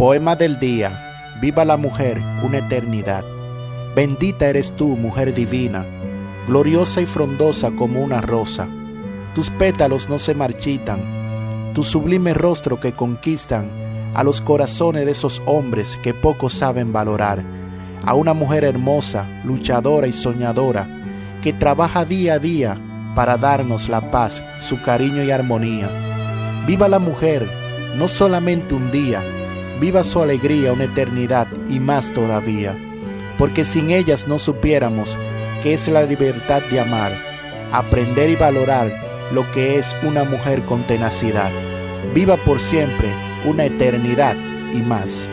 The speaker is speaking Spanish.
Poema del día. Viva la mujer, una eternidad. Bendita eres tú, mujer divina, gloriosa y frondosa como una rosa. Tus pétalos no se marchitan, tu sublime rostro que conquistan a los corazones de esos hombres que poco saben valorar, a una mujer hermosa, luchadora y soñadora, que trabaja día a día para darnos la paz, su cariño y armonía. Viva la mujer, no solamente un día, viva su alegría una eternidad y más todavía, porque sin ellas no supiéramos qué es la libertad de amar, aprender y valorar lo que es una mujer con tenacidad. Viva por siempre una eternidad y más.